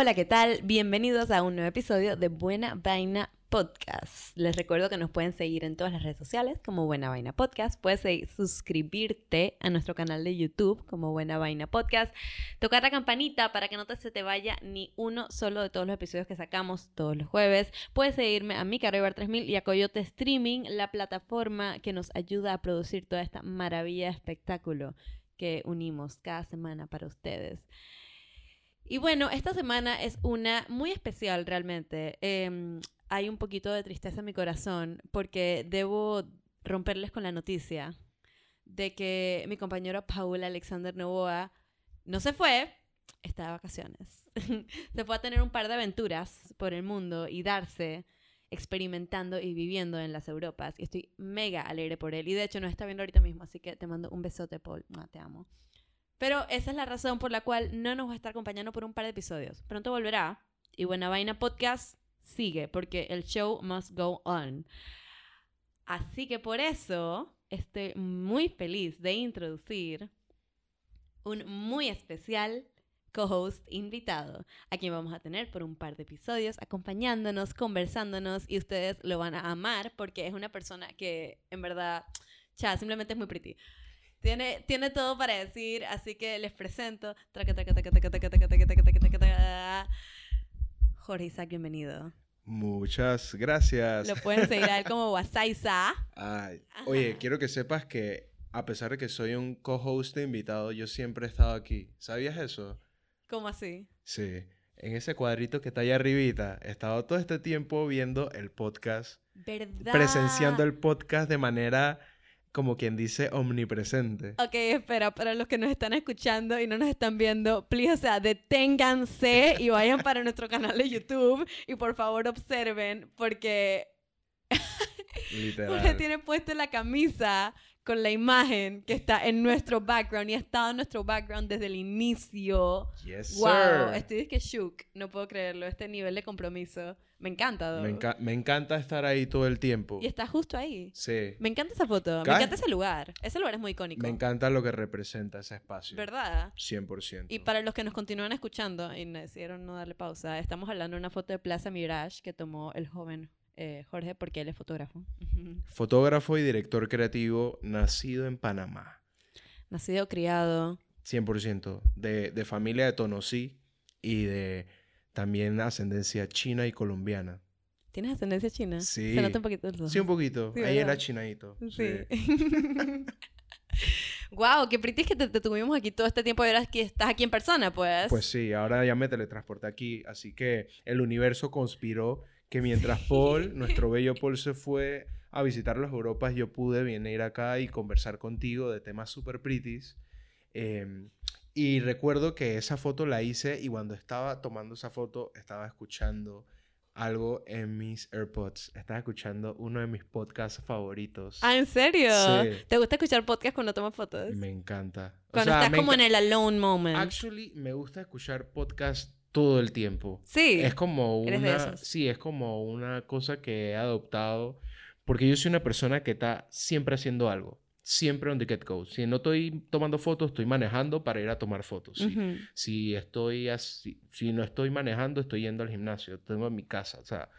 Hola, ¿qué tal? Bienvenidos a un nuevo episodio de Buena Vaina Podcast. Les recuerdo que nos pueden seguir en todas las redes sociales como Buena Vaina Podcast. Puedes suscribirte a nuestro canal de YouTube como Buena Vaina Podcast. Tocar la campanita para que no te, se te vaya ni uno solo de todos los episodios que sacamos todos los jueves. Puedes seguirme a mi 3000 y a Coyote Streaming, la plataforma que nos ayuda a producir toda esta maravilla de espectáculo que unimos cada semana para ustedes. Y bueno, esta semana es una muy especial realmente. Em, hay un poquito de tristeza en mi corazón porque debo romperles con la noticia de que mi compañero Paul Alexander Novoa no se fue, está de vacaciones. se fue a tener un par de aventuras por el mundo y darse experimentando y viviendo en las Europas. Y estoy mega alegre por él. Y de hecho nos está viendo ahorita mismo, así que te mando un besote, Paul. te amo. Pero esa es la razón por la cual no nos va a estar acompañando por un par de episodios. Pronto volverá. Y Buena Vaina Podcast sigue, porque el show must go on. Así que por eso estoy muy feliz de introducir un muy especial co-host invitado, a quien vamos a tener por un par de episodios, acompañándonos, conversándonos, y ustedes lo van a amar porque es una persona que en verdad, ya, simplemente es muy pretty. Tiene, tiene todo para decir, así que les presento. Jorge Isaac, bienvenido. Muchas gracias. Lo pueden seguir a él como Wasaiza. Ay, oye, quiero que sepas que a pesar de que soy un co-host invitado, yo siempre he estado aquí. ¿Sabías eso? ¿Cómo así? Sí. En ese cuadrito que está ahí arribita, he estado todo este tiempo viendo el podcast. ¿Verdad? Presenciando el podcast de manera como quien dice, omnipresente. Ok, espera, para los que nos están escuchando y no nos están viendo, please, o sea, deténganse y vayan para nuestro canal de YouTube y por favor observen porque... Literal. Porque tiene puesto la camisa con la imagen que está en nuestro background y ha estado en nuestro background desde el inicio. Yes, wow, estoy que shook, no puedo creerlo, este nivel de compromiso. Me encanta, me, me, encanta estar ahí todo el tiempo. Y está justo ahí. Sí. Me encanta esa foto, me encanta ese lugar. Ese lugar es muy icónico. Me encanta lo que representa ese espacio. ¿Verdad? 100%. Y para los que nos continúan escuchando y decidieron no darle pausa, estamos hablando de una foto de Plaza Mirage que tomó el joven eh, Jorge, porque él es fotógrafo. Fotógrafo y director creativo, nacido en Panamá. Nacido, criado. 100%. De, de familia de Tonosí y de también ascendencia china y colombiana. ¿Tienes ascendencia china? Sí. Se nota un poquito. Sí, un poquito. Ahí era chinadito. Sí. wow, qué pretty que te, tuvimos aquí todo este tiempo y ahora que estás aquí en persona, pues. Pues sí, ahora ya me teletransporté aquí, así que el universo conspiró que mientras Paul, nuestro bello Paul, se fue a visitar las Europas, yo pude venir acá y conversar contigo de temas super pretties. Em, y recuerdo que esa foto la hice y cuando estaba tomando esa foto estaba escuchando algo en mis AirPods. Estaba escuchando uno de mis podcasts favoritos. Ah, ¿en serio? Sí. ¿Te gusta escuchar podcasts cuando tomas fotos? Me encanta. Cuando estás como en el alone moment. Actually, me gusta escuchar podcasts todo el tiempo. Sí. Es como una, sí, es como una cosa que he adoptado porque yo soy una persona que está siempre haciendo algo. Siempre on the get go. Si no estoy tomando fotos, estoy manejando para ir a tomar fotos. Si, estoy así, si no estoy manejando, estoy yendo al gimnasio. Tengo en mi casa. O sea,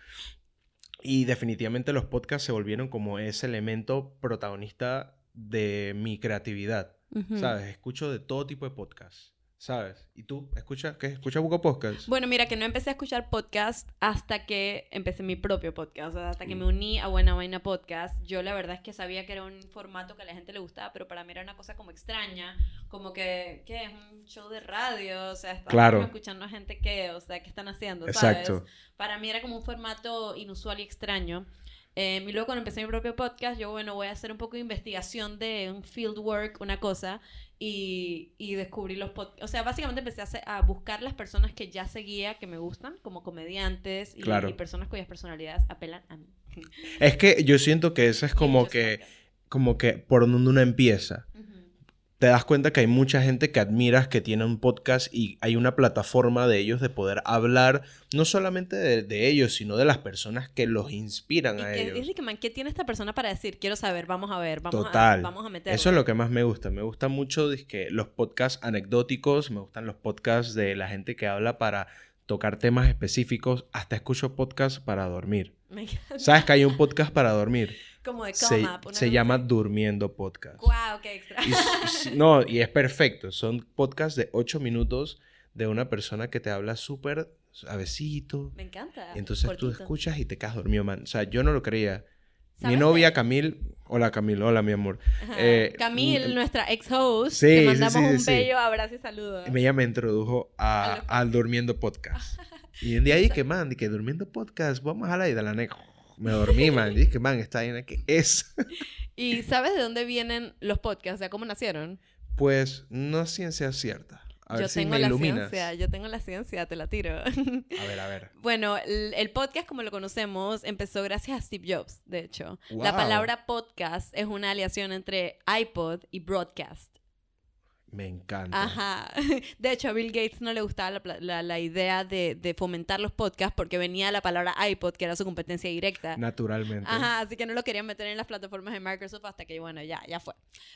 y definitivamente los podcasts se volvieron como ese elemento protagonista de mi creatividad. ¿Sabes? Escucho de todo tipo de podcasts. ¿Sabes? ¿Y tú escuchas qué? ¿Escuchas Buco Podcast? Bueno, mira, que no empecé a escuchar podcast hasta que empecé mi propio podcast. O sea, hasta que me uní a Buena Vaina Podcast. Yo la verdad es que sabía que era un formato que a la gente le gustaba, pero para mí era una cosa como extraña. Como que, ¿qué? Es un show de radio. O sea, estaba escuchando a gente que, o sea, ¿qué están haciendo? ¿sabes? Exacto. Para mí era como un formato inusual y extraño. Eh, y luego cuando empecé mi propio podcast, yo, bueno, voy a hacer un poco de investigación de un field work, una cosa, y, y descubrí los podcasts. O sea, básicamente empecé a, a, buscar las personas que ya seguía, que me gustan, como comediantes y, y, personas cuyas personalidades apelan a mí. Es que yo siento que eso es como que, como que por donde uno empieza te das cuenta que hay mucha gente que admiras que tiene un podcast y hay una plataforma de ellos de poder hablar no solamente de, ellos, sino de las personas que los inspiran a ellos. que, man, ¿qué tiene esta persona para decir? Quiero saber, vamos a ver, vamos, Total. A, vamos a meterlo. Eso es lo que más me gusta. Me gusta mucho que los podcasts anecdóticos, me gustan los podcasts de la gente que habla para tocar temas específicos. Hasta escucho podcasts para dormir. Me encanta. ¿Sabes que hay un podcast para dormir? Como de Se, coma. se llama. Durmiendo Podcast. Wow, qué extra. Y no, y es perfecto. Son podcasts de 8 minutos de una persona que te habla súper suavecito. Me encanta. Y entonces tú escuchas y te quedas dormido, man. O sea, yo no lo creía. Mi ¿Sabes novia? Camil... Hola, Camil. Hola, mi amor. Eh, Camille, mm, nuestra ex-host, Sí, te mandamos sí, un bello abrazo y saludo. Ella me introdujo a, al Durmiendo Podcast. y un día dije, man, que Durmiendo Podcast, vamos a la ida, la nega. Me dormí, man. Dije, man, esta vaina que es. ¿Y sabes de dónde vienen los podcasts? O sea, ¿cómo nacieron? Pues no es ciencia cierta. A ver yo si tengo me la iluminas. ciencia, yo tengo la ciencia, te la tiro. A ver, a ver. bueno, el, el podcast como lo conocemos empezó gracias a Steve Jobs, de hecho. La palabra podcast es una aleación entre iPod y broadcast. Me encanta. Ajá. De hecho, a Bill Gates no le gustaba la, la- la idea de, de fomentar los podcasts porque venía la palabra iPod, que era su competencia directa. Naturalmente. Ajá, así que no lo querían meter en las plataformas de Microsoft hasta que, bueno, ya, ya fue.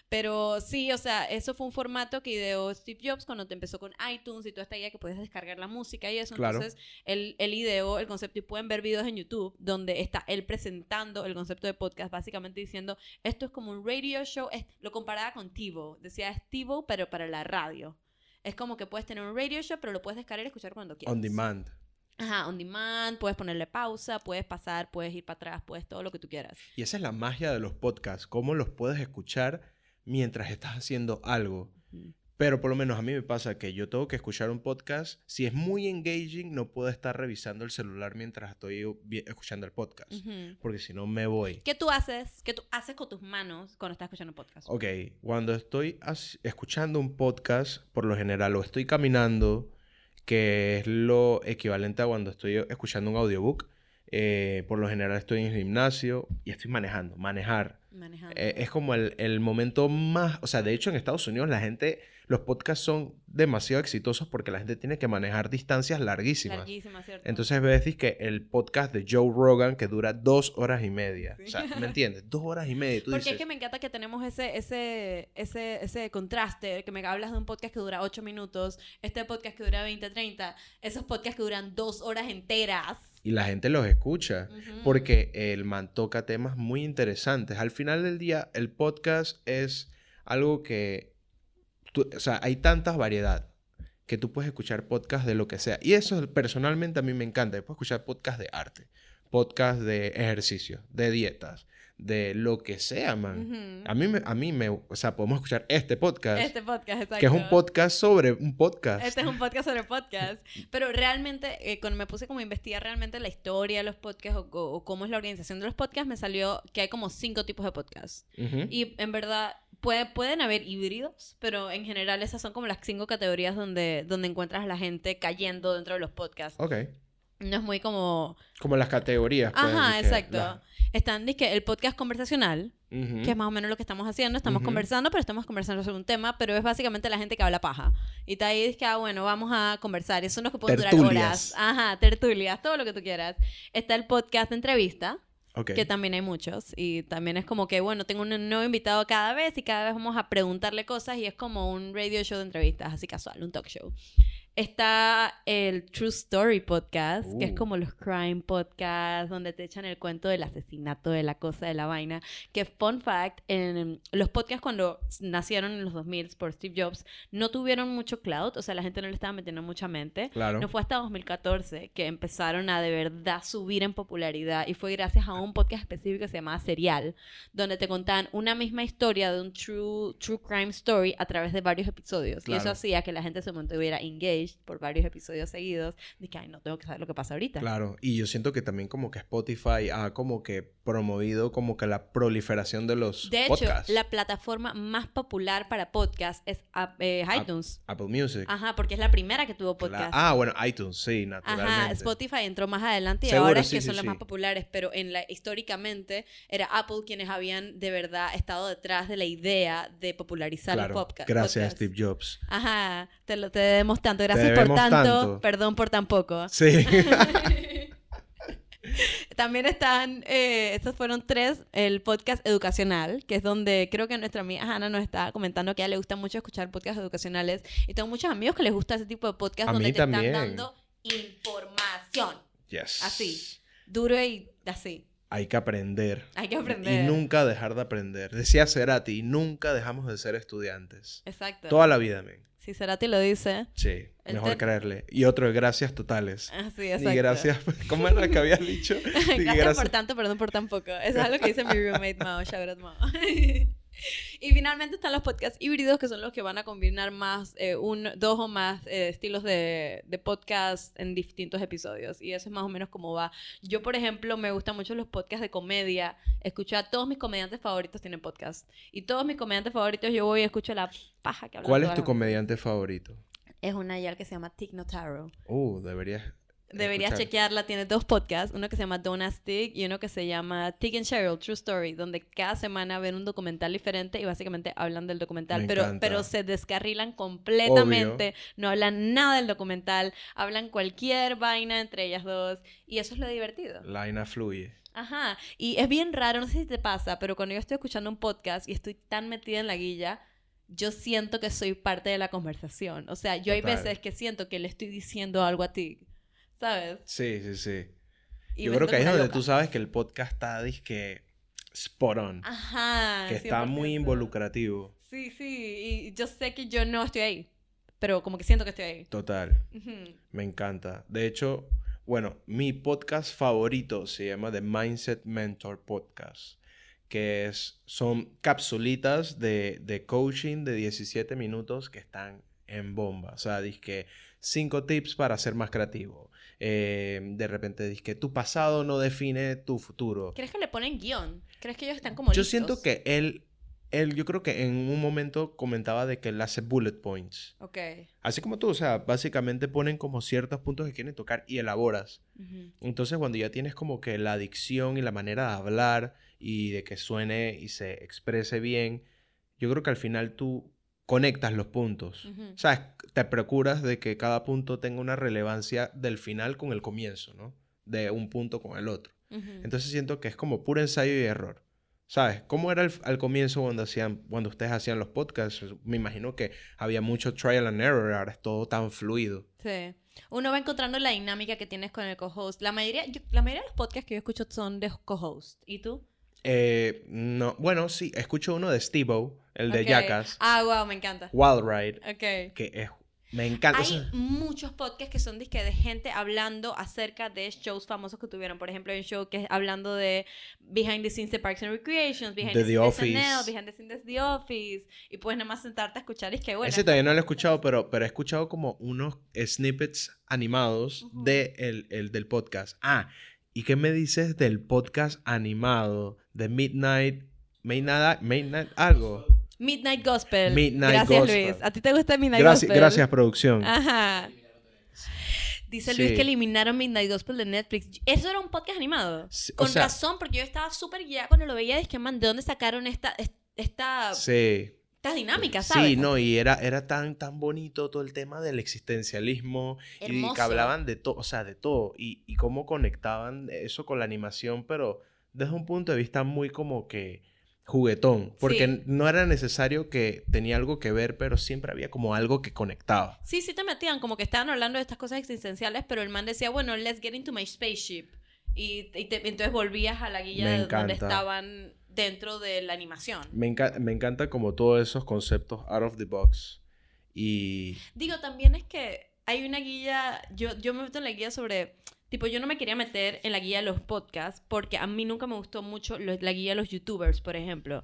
Pero sí, o sea, eso fue un formato que ideó Steve Jobs cuando te empezó con iTunes y toda esta idea que puedes descargar la música y eso. Claro. Entonces, él, él ideó el concepto y pueden ver videos en YouTube donde está él presentando el concepto de podcast, básicamente diciendo, esto es como un radio show, es- lo comparaba con TiVo, decía es TiVo, pero para la radio. Es como que puedes tener un radio show, pero lo puedes descargar y escuchar cuando quieras. On demand. Ajá, on demand, puedes ponerle pausa, puedes pasar, puedes ir para atrás, puedes todo lo que tú quieras. Y esa es la magia de los podcasts. Cómo los puedes escuchar mientras estás haciendo algo. Pero por lo menos a mí me pasa que yo tengo que escuchar un podcast. Si es muy engaging, no puedo estar revisando el celular mientras estoy escuchando el podcast. Porque si no me voy. ¿Qué tú haces? ¿Qué tú haces con tus manos cuando estás escuchando un podcast? Ok, cuando estoy escuchando un podcast, por lo general, o estoy caminando, que es lo equivalente a cuando estoy escuchando un audiobook. eh, por lo general estoy en el gimnasio y estoy manejando. Manejar Manejando. eh, es como el, el momento más... O sea, de hecho en Estados Unidos la gente... Los podcasts son demasiado exitosos porque la gente tiene que manejar distancias larguísimas. Larguísima, ¿cierto? Entonces ves que el podcast de Joe Rogan que dura dos horas y media. O sea. ¿me entiendes? Dos horas y media. Tú Porque dices, es que me encanta que tenemos ese, ese, ese, ese contraste, que me hablas de un podcast que dura 8 minutos, este podcast que dura 20, 30, esos podcasts que duran dos horas enteras. Y la gente los escucha. Porque el man toca temas muy interesantes. Al final del día, el podcast es algo que... tú- o sea, hay tanta variedad que tú puedes escuchar podcast de lo que sea. Y eso personalmente a mí me encanta. Yo puedo escuchar podcast de arte, podcast de ejercicio, de dietas, de lo que sea, man. A mí, me, a mí me... O sea, podemos escuchar este podcast, Este podcast, exacto. que es un podcast sobre un podcast. Este es un podcast sobre podcast. Pero realmente, eh, cuando me puse como a investigar realmente la historia de los podcasts o, o- o cómo es la organización de los podcasts, me salió que hay como cinco tipos de podcasts. Y en verdad, puede, pueden haber híbridos, pero en general esas son como las cinco categorías donde, donde encuentras a la gente cayendo dentro de los podcasts. Ok. No es muy como... Como las categorías. pues, Ajá, exacto. la- Están, que el podcast conversacional, Ujú. que es más o menos lo que estamos haciendo. Estamos Ujú. conversando, pero estamos conversando sobre un tema, pero es básicamente la gente que habla paja. Y está ahí, que, ah, bueno, vamos a conversar. Eso no es que pueden durar horas. Ajá, tertulias, todo lo que tú quieras. Está el podcast de entrevista, Que también hay muchos. Y también es como que, bueno, tengo un nuevo invitado cada vez y cada vez vamos a preguntarle cosas y es como un radio show de entrevistas, así casual, un talk show. Está el True Story Podcast, que es Uh. como los crime podcasts, donde te echan el cuento del asesinato, de la cosa, de la vaina. Que, fun fact, en los podcasts cuando nacieron en los 2000 por Steve Jobs, no tuvieron mucho cloud, o sea, la gente no le estaba metiendo mucha mente. Claro. No fue hasta 2014 que empezaron a de verdad subir en popularidad y fue gracias a un podcast específico que se llamaba Serial, donde te contaban una misma historia de un true, true crime story a través de varios episodios. Y eso hacía que la gente se mantuviera engaged por varios episodios seguidos. De que, ay, no tengo que saber lo que pasa ahorita. Claro, y yo siento que también como que Spotify ha como que promovido como que la proliferación de los De hecho, podcasts. la plataforma más popular para podcast es eh, iTunes. Apple Music. Ajá, porque es la primera que tuvo podcast. Ah, bueno, iTunes, sí, naturalmente. Ajá, Spotify entró más adelante y Seguro, ahora es sí, que sí, son las sí. más populares, pero en la históricamente era Apple quienes habían de verdad estado detrás de la idea de popularizar Claro, el podcast. gracias podcast. Steve Jobs. Ajá, te lo te debemos tanto. Gracias por debemos tanto, tanto. perdón por tan poco. Sí. También están, eh, estos fueron tres, el podcast educacional, que es donde creo que nuestra amiga Hannah nos está comentando que a ella le gusta mucho escuchar podcasts educacionales. Y tengo muchos amigos que les gusta ese tipo de podcast A donde te también. están dando info acción. Yes. Así. Duro y así. Hay que aprender. Hay que Y aprender. nunca dejar de aprender. Decía Cerati, nunca dejamos de ser estudiantes. Exacto. Toda la vida, men. Si Cerati lo dice. Sí, mejor te- creerle. Y otro, gracias totales. Así, Y exacto. gracias. ¿Cómo era que habías dicho? Y gracias, por tanto, perdón por tan poco. Eso es algo que dice mi roommate Mao. Out Mao. finalmente están los podcasts híbridos, que son los que van a combinar más, eh, un, dos o más eh, estilos de, de podcast en distintos episodios. Y eso es más o menos como va. Yo, por ejemplo, me gustan mucho los podcasts de comedia. Escucho a todos mis comediantes favoritos tienen podcast. Y todos mis comediantes favoritos yo voy y escucho la paja que hablan ¿Cuál es tu comediante favorito? Es una yal que se llama Tig Notaro. Uh, deberías. Deberías escuchar. chequearla, tiene dos podcasts, uno que se llama Don't Ask Tig y uno que se llama Tig and Cheryl, True Story, donde cada semana ven un documental diferente y básicamente hablan del documental, Me pero, encanta. pero se descarrilan completamente, no hablan nada del documental, hablan cualquier vaina entre ellas dos y eso es lo divertido. La vaina fluye. Ajá, y es bien raro, no sé si te pasa, pero cuando yo estoy escuchando un podcast y estoy tan metida en la guilla, yo siento que soy parte de la conversación. O sea, yo hay Total. veces que siento que le estoy diciendo algo a ti, ¿sabes? Sí, sí, sí. Y Yo creo que ahí es donde loca. tú sabes que el podcast está, disque, spot on. Ajá. que está muy 100%. involucrativo. Sí, sí, y yo sé que yo no estoy ahí, pero como que siento que estoy ahí. Total. Me encanta. De hecho, bueno, mi podcast favorito se llama The Mindset Mentor Podcast, que es, son capsulitas de, de coaching de 17 minutos que están en bomba. O sea, que cinco tips para ser más creativo. Eh, de repente, que tu pasado no define tu futuro. ¿Crees que le ponen guion? ¿Crees que ellos están como Yo listos? siento que él, él, yo creo que en un momento comentaba de que él hace bullet points. Ok. Así como tú, o sea, básicamente ponen como ciertos puntos que quieren tocar y elaboras. Entonces, cuando ya tienes como que la dicción y la manera de hablar y de que suene y se exprese bien, yo creo que al final tú conectas los puntos. Ujú. O sea, te procuras de que cada punto tenga una relevancia del final con el comienzo, ¿no? De un punto con el otro. Ujú. Entonces siento que es como puro ensayo y error. ¿Sabes? ¿Cómo era el- al comienzo cuando, hacían, cuando ustedes hacían los podcasts? Me imagino que había mucho trial and error, ahora es todo tan fluido. Sí. Uno va encontrando la dinámica que tienes con el co-host. La mayoría, yo- la mayoría de los podcasts que yo escucho son de co-host. ¿Y tú? Eh, no, bueno, sí, escucho uno de Steve-O, el de Ok. Jackass, Ah, wow, me encanta. Wild Ride, Ok. que es, me encanta. Hay muchos podcasts que son disque de gente hablando acerca de shows famosos que tuvieron. Por ejemplo, hay un show que es hablando de behind the scenes de Parks and Recreations, behind the, The scenes de SNL, Office. behind the scenes de The Office. Y puedes nada más sentarte a escuchar y es que bueno. ese todavía no lo he escuchado, pero, pero he escuchado como unos snippets animados de el, el del podcast. Ah, ¿y qué me dices del podcast animado de Midnight, Midnight, Midnight algo? Midnight Gospel. Midnight Gracias, Gospel. Luis. ¿A ti te gusta Midnight Gracias, Gospel? gracias producción. Ajá. Dice Luis Sí. que eliminaron Midnight Gospel de Netflix. Eso era un podcast animado. Sí, o Con sea- razón, porque yo estaba súper guiada cuando lo veía. Que, man, ¿de dónde sacaron esta, es- esta, Sí. estas dinámicas, sabes? Sí, no, y era, era tan, tan bonito todo el tema del existencialismo y que hablaban de todo, o sea, de todo, y, y cómo conectaban eso con la animación, pero desde un punto de vista muy como que juguetón, porque Sí. no era necesario que tenía algo que ver, pero siempre había como algo que conectaba. Sí, sí te metían, como que estaban hablando de estas cosas existenciales, pero el man decía, bueno, let's get into my spaceship. Y, y te- entonces volvías a la guía de donde estaban dentro de la animación. Me, enca- me encanta como todos esos conceptos out of the box. Y Digo, también es que hay una guía, yo, yo me meto en la guía sobre, tipo, yo no me quería meter en la guía de los podcasts porque a mí nunca me gustó mucho lo- la guía de los youtubers, por ejemplo.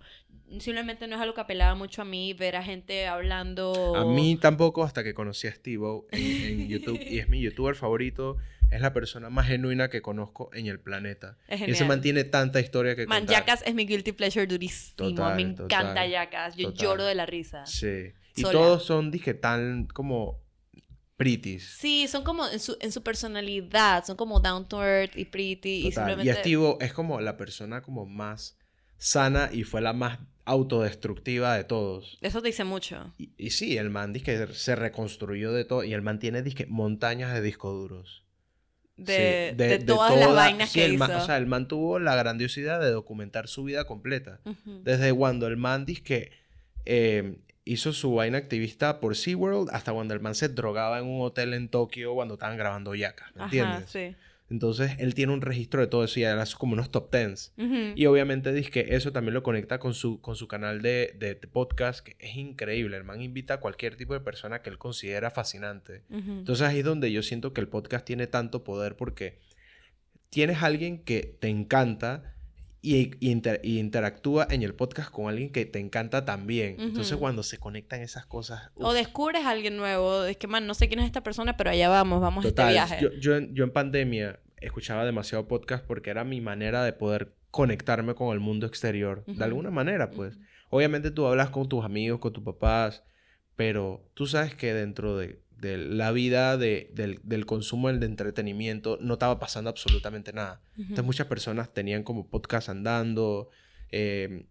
Simplemente no es algo que apelaba mucho a mí ver a gente hablando... A mí tampoco hasta que conocí a Steve en, en YouTube y es mi youtuber favorito. Es la persona más genuina que conozco en el planeta. Es Y se mantiene tanta historia que Man, contar. Jackass es mi guilty pleasure durísimo. Total, me encanta total, Jackass. Yo total. lloro de la risa. Sí. Y Sola. todos son, dije, tan como pretties. Sí, son como en su, en su personalidad, son como down to earth y pretty y Total. Y simplemente... Steve es como la persona como más sana y fue la más autodestructiva de todos. Eso te dice mucho. Y, y sí, el man que se reconstruyó de todo y el man tiene disque montañas de discos duros. De, Sí, de todas las vainas sí, que el hizo. man- o sea, el man tuvo la grandiosidad de documentar su vida completa. Desde cuando el man dice que eh, hizo su vaina activista por SeaWorld hasta cuando el man se drogaba en un hotel en Tokio cuando estaban grabando Yaka, ¿me entiendes? sí. Entonces él tiene un registro de todo eso y hace como unos top tens. Y obviamente dice que eso también lo conecta con su, con su canal de, de, podcast, que es increíble. El man invita a cualquier tipo de persona que él considera fascinante. Entonces ahí es donde yo siento que el podcast tiene tanto poder porque tienes a alguien que te encanta y, interactúa en el podcast con alguien que te encanta también. Entonces, cuando se conectan esas cosas. O descubres a alguien nuevo. Es que, man, no sé quién es esta persona, pero allá vamos, vamos a este viaje. Yo, yo, yo, en pandemia escuchaba demasiado podcast porque era mi manera de poder conectarme con el mundo exterior. De alguna manera, pues. Obviamente tú hablas con tus amigos, con tus papás, pero tú sabes que dentro de de la vida de, del, consumo del entretenimiento no estaba pasando absolutamente nada. Entonces muchas personas tenían como podcast andando. Em,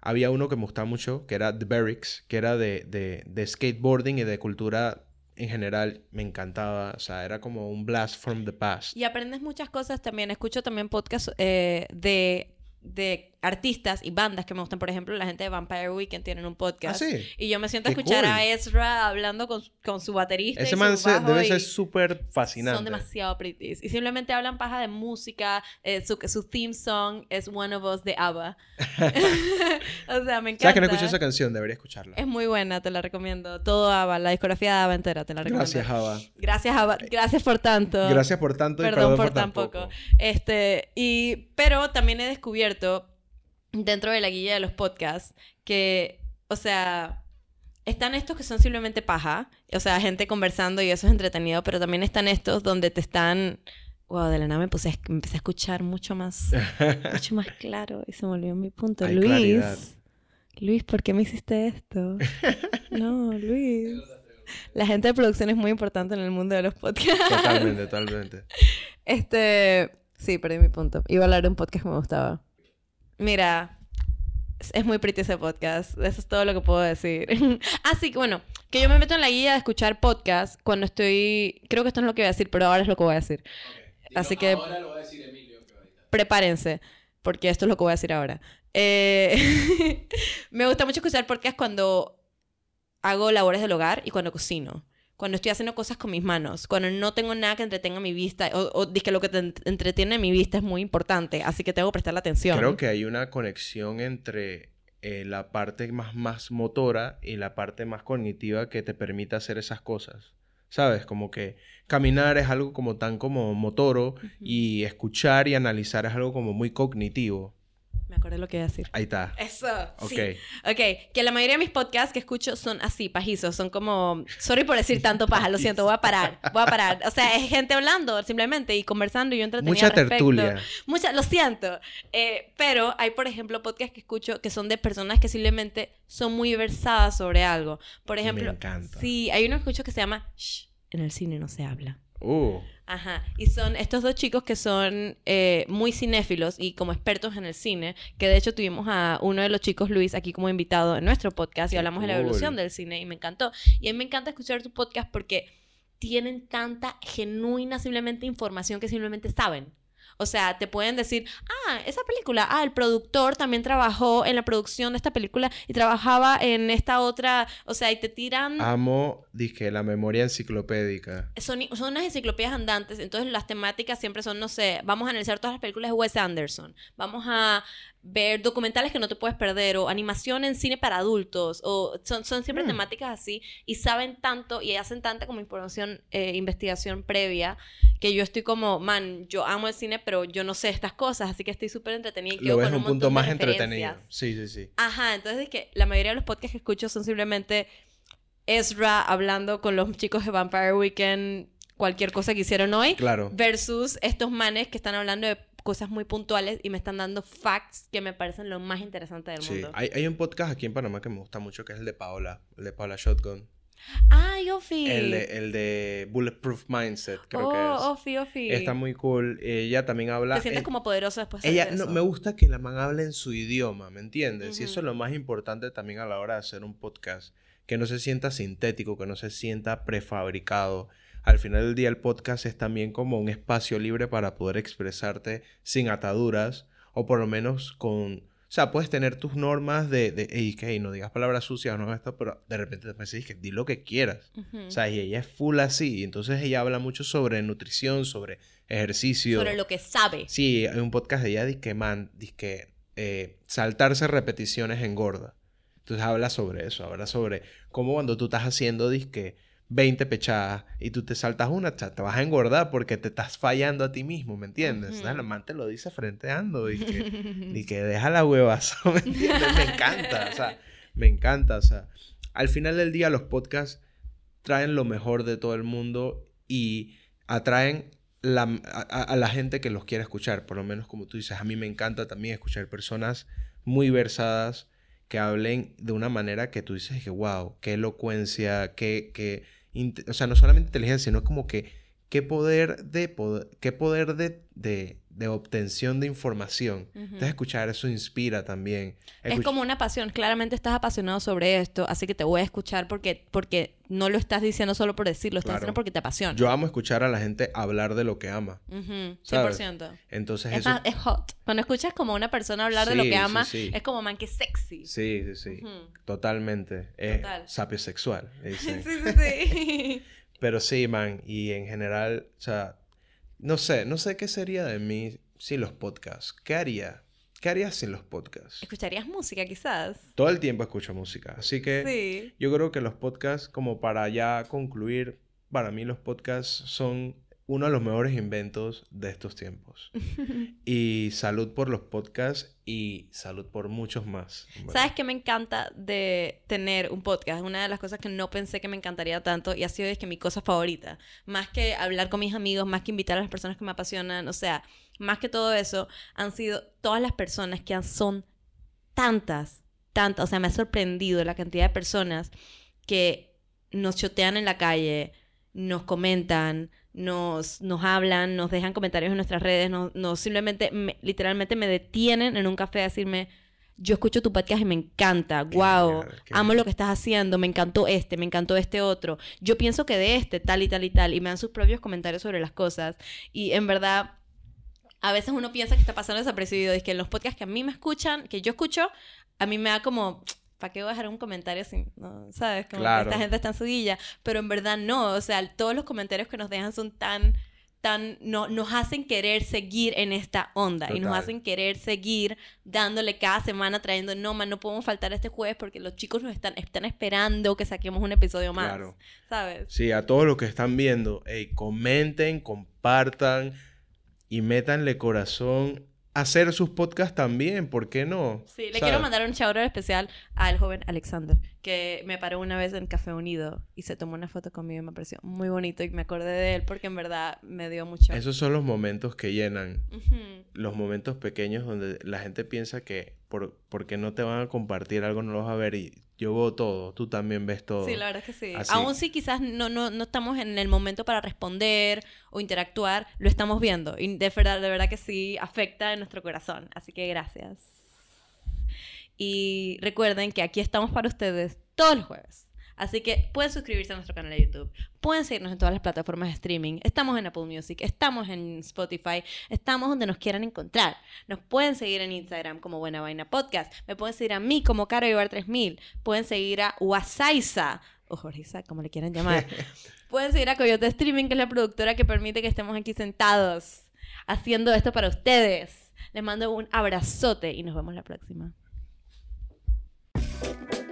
había uno que me gustaba mucho, que era The Barracks, que era de, de, skateboarding y de cultura en general. Me encantaba. O sea, era como un blast from the past. Y aprendes muchas cosas también. Escucho también podcasts eh, de, de artistas y bandas que me gustan. Por ejemplo, la gente de Vampire Weekend tienen un podcast. ¿Ah, sí? Y yo me siento a escuchar a Ezra hablando con, con su baterista. Ese y man bajo debe ser súper fascinante. Son demasiado pretty. Y simplemente hablan paja de música. Eh, su, su theme song es One of Us de ABBA. o sea, me encanta. ¿Sabes que no escuché esa canción? Debería escucharla. Es muy buena, te la recomiendo. Todo ABBA, la discografía de ABBA entera, te la recomiendo. Gracias, ABBA. Gracias, ABBA. Gracias por tanto. Gracias por tanto y perdón, por, tan poco. Este, y, pero también he descubierto dentro de la guía de los podcasts que, o sea, están estos que son simplemente paja, o sea, gente conversando y eso es entretenido, pero también están estos donde te están... Wow, de la nada me, puse, empecé a escuchar mucho más, mucho más claro y se me olvidó mi punto. Luis, Luis, ¿por qué me hiciste esto? No, Luis. La gente de producción es muy importante en el mundo de los podcasts. Totalmente, totalmente. Este, sí, perdí mi punto. Iba a hablar de un podcast que me gustaba. Mira, es muy pretty ese podcast. Eso es todo lo que puedo decir. Así que bueno, que yo me meto en la guía de escuchar podcast cuando estoy. Creo que esto no es lo que voy a decir, pero ahora es lo que voy a decir. Así que. Ahora lo va a decir Emilio. Prepárense, porque esto es lo que voy a decir ahora. Eh, me gusta mucho escuchar podcast cuando hago labores del hogar y cuando cocino cuando estoy haciendo cosas con mis manos, cuando no tengo nada que entretenga mi vista, o, o que lo que te entretiene mi vista es muy importante, así que tengo que prestar la atención. Creo que hay una conexión entre eh, la parte más, más motora y la parte más cognitiva que te permite hacer esas cosas. ¿Sabes? Como que caminar es algo como tan como motoro y escuchar y analizar es algo como muy cognitivo. Me acuerdo lo que iba a decir. Ahí está. Eso. Ok. Sí. Ok. Que la mayoría de mis podcasts que escucho son así, pajizos. Son como. Sorry por decir tanto paja, lo siento, voy a parar. Voy a parar. O sea, es gente hablando simplemente y conversando y yo entretenida. Mucha tertulia. Mucha, lo siento. Eh, pero hay, por ejemplo, podcasts que escucho que son de personas que simplemente son muy versadas sobre algo. Por ejemplo. Me encanta. Sí, hay uno que escucho que se llama Shh, en el cine no se habla. Uh. Ajá, y son estos dos chicos que son eh, muy cinéfilos y como expertos en el cine, que de hecho tuvimos a uno de los chicos, Luis, aquí como invitado en nuestro podcast y hablamos de la evolución del cine y me encantó. Y a mí me encanta escuchar tu podcast porque tienen tanta genuina simplemente información que simplemente saben. O sea, te pueden decir, ah, esa película, ah, el productor también trabajó en la producción de esta película y trabajaba en esta otra, o sea, y te tiran... Amo, dije, la memoria enciclopédica. Son, son unas enciclopedias andantes, entonces las temáticas siempre son, no sé, vamos a analizar todas las películas de Wes Anderson, vamos a ver documentales que no te puedes perder o animación en cine para adultos o son, son siempre mm. temáticas así y saben tanto y hacen tanta como información, eh, investigación previa que yo estoy como, man, yo amo el cine pero yo no sé estas cosas, así que estoy súper entretenida. Lo ves un, punto más entretenido. Sí, sí, sí. Ajá, entonces es que la mayoría de los podcasts que escucho son simplemente Ezra hablando con los chicos de Vampire Weekend cualquier cosa que hicieron hoy. Claro. Versus estos manes que están hablando de cosas muy puntuales y me están dando facts que me parecen lo más interesante del mundo. Hay, hay un podcast aquí en Panamá que me gusta mucho que es el de Paola, el de Paola Shotgun. Ay, Ofi. El de, el de Bulletproof Mindset, creo que oh, es. Ofi, Ofi. Está muy cool. Ella también habla. Te sientes como poderosa después de ella, no, Me gusta que la man hable en su idioma, ¿me entiendes? Y eso es lo más importante también a la hora de hacer un podcast. Que no se sienta sintético, que no se sienta prefabricado al final del día el podcast es también como un espacio libre para poder expresarte sin ataduras o por lo menos con sea, puedes tener tus normas de, de hey, que no digas palabras sucias, no esto, pero de repente te decís que di lo que quieras. O sea, y ella es full así. Y entonces ella habla mucho sobre nutrición, sobre ejercicio. Sobre lo que sabe. Sí, hay un podcast de ella, dice que, man, dice que eh, saltarse repeticiones engorda. Entonces habla sobre eso, habla sobre cómo cuando tú estás haciendo, que 20 pechadas y tú te saltas una, te vas a engordar porque te estás fallando a ti mismo, ¿me entiendes? La man te lo dice frenteando y que, y que deja la huevas, ¿me entiendes? Me encanta, o sea, me encanta, o sea, al final del día los podcasts traen lo mejor de todo el mundo y atraen a, la gente que los quiere escuchar, por lo menos como tú dices, a mí me encanta también escuchar personas muy versadas que hablen de una manera que tú dices que, wow, qué elocuencia, qué, qué o sea, no solamente inteligencia, sino como que qué poder de, poder, qué poder de, de, de obtención de información. Entonces, escuchar eso inspira también. Es como una pasión. Claramente estás apasionado sobre esto, así que te voy a escuchar porque, porque no lo estás diciendo solo por decirlo, estás diciendo porque te apasiona. Yo amo escuchar a la gente hablar de lo que ama. 100%. Entonces, es, eso... es hot. Cuando escuchas como una persona hablar de lo que ama, es como, man, que sexy. Sí, sí, sí. Totalmente. Es sapio sexual. sí, sí, sí. Pero sí, man. Y en general, o sea no sé, no sé qué sería de mí sin los podcasts. ¿Qué haría? ¿Qué harías sin los podcasts? ¿Escucharías música quizás? Todo el tiempo escucho música. Así que yo creo que los podcasts, como para ya concluir, para mí los podcasts son uno de los mejores inventos de estos tiempos. y salud por los podcasts y salud por muchos más. ¿Sabes qué me encanta de tener un podcast? Una de las cosas que no pensé que me encantaría tanto y ha sido es que mi cosa favorita. Más que hablar con mis amigos, más que invitar a las personas que me apasionan, o sea, más que todo eso, han sido todas las personas que son tantas, tantas, o sea, me ha sorprendido la cantidad de personas que nos chotean en la calle, nos comentan, nos, nos hablan, nos dejan comentarios en nuestras redes, nos, simplemente, literalmente me detienen en un café a decirme, yo escucho tu podcast y me encanta, wow, amo lo que estás haciendo, me encantó este, me encantó este otro, yo pienso que de este, tal y tal y tal, y me dan sus propios comentarios sobre las cosas. Y en verdad, a veces uno piensa que está pasando desapercibido, es que en los podcasts que a mí me escuchan, que yo escucho, a mí me da como ¿para qué voy a dejar un comentario así? ¿No? ¿Sabes? Como esta gente está en su guilla. Pero en verdad no. O sea, todos los comentarios que nos dejan son tan tan, no, nos hacen querer seguir en esta onda y nos hacen querer seguir dándole cada semana trayendo, no, man, no podemos faltar este jueves porque los chicos nos están, están esperando que saquemos un episodio más. Claro. ¿Sabes? Sí, a todos los que están viendo, hey, comenten, compartan y métanle corazón hacer sus podcasts también, ¿por qué no? Sí, le quiero mandar un shout especial al joven Alexander, que me paró una vez en Café Unido y se tomó una foto conmigo y me pareció muy bonito y me acordé de él porque en verdad me dio mucho. Esos son los momentos que llenan, los momentos pequeños donde la gente piensa que por, porque no te van a compartir algo no lo vas a ver y yo veo todo, tú también ves todo. Sí, la verdad es que sí. Aún si quizás no, no, no, estamos en el momento para responder o interactuar, lo estamos viendo. Y de verdad, de verdad que sí afecta en nuestro corazón. Así que gracias. Y recuerden que aquí estamos para ustedes todos los jueves. Así que pueden suscribirse a nuestro canal de YouTube, pueden seguirnos en todas las plataformas de streaming, estamos en Apple Music, estamos en Spotify, estamos donde nos quieran encontrar. Nos pueden seguir en Instagram como Buena Vaina Podcast, me pueden seguir a mí como Caro Ibar 3000, pueden seguir a Wasaiza o Jorgisa, como le quieran llamar. pueden seguir a Coyote Streaming, que es la productora que permite que estemos aquí sentados haciendo esto para ustedes. Les mando un abrazote y nos vemos la próxima. Thank you.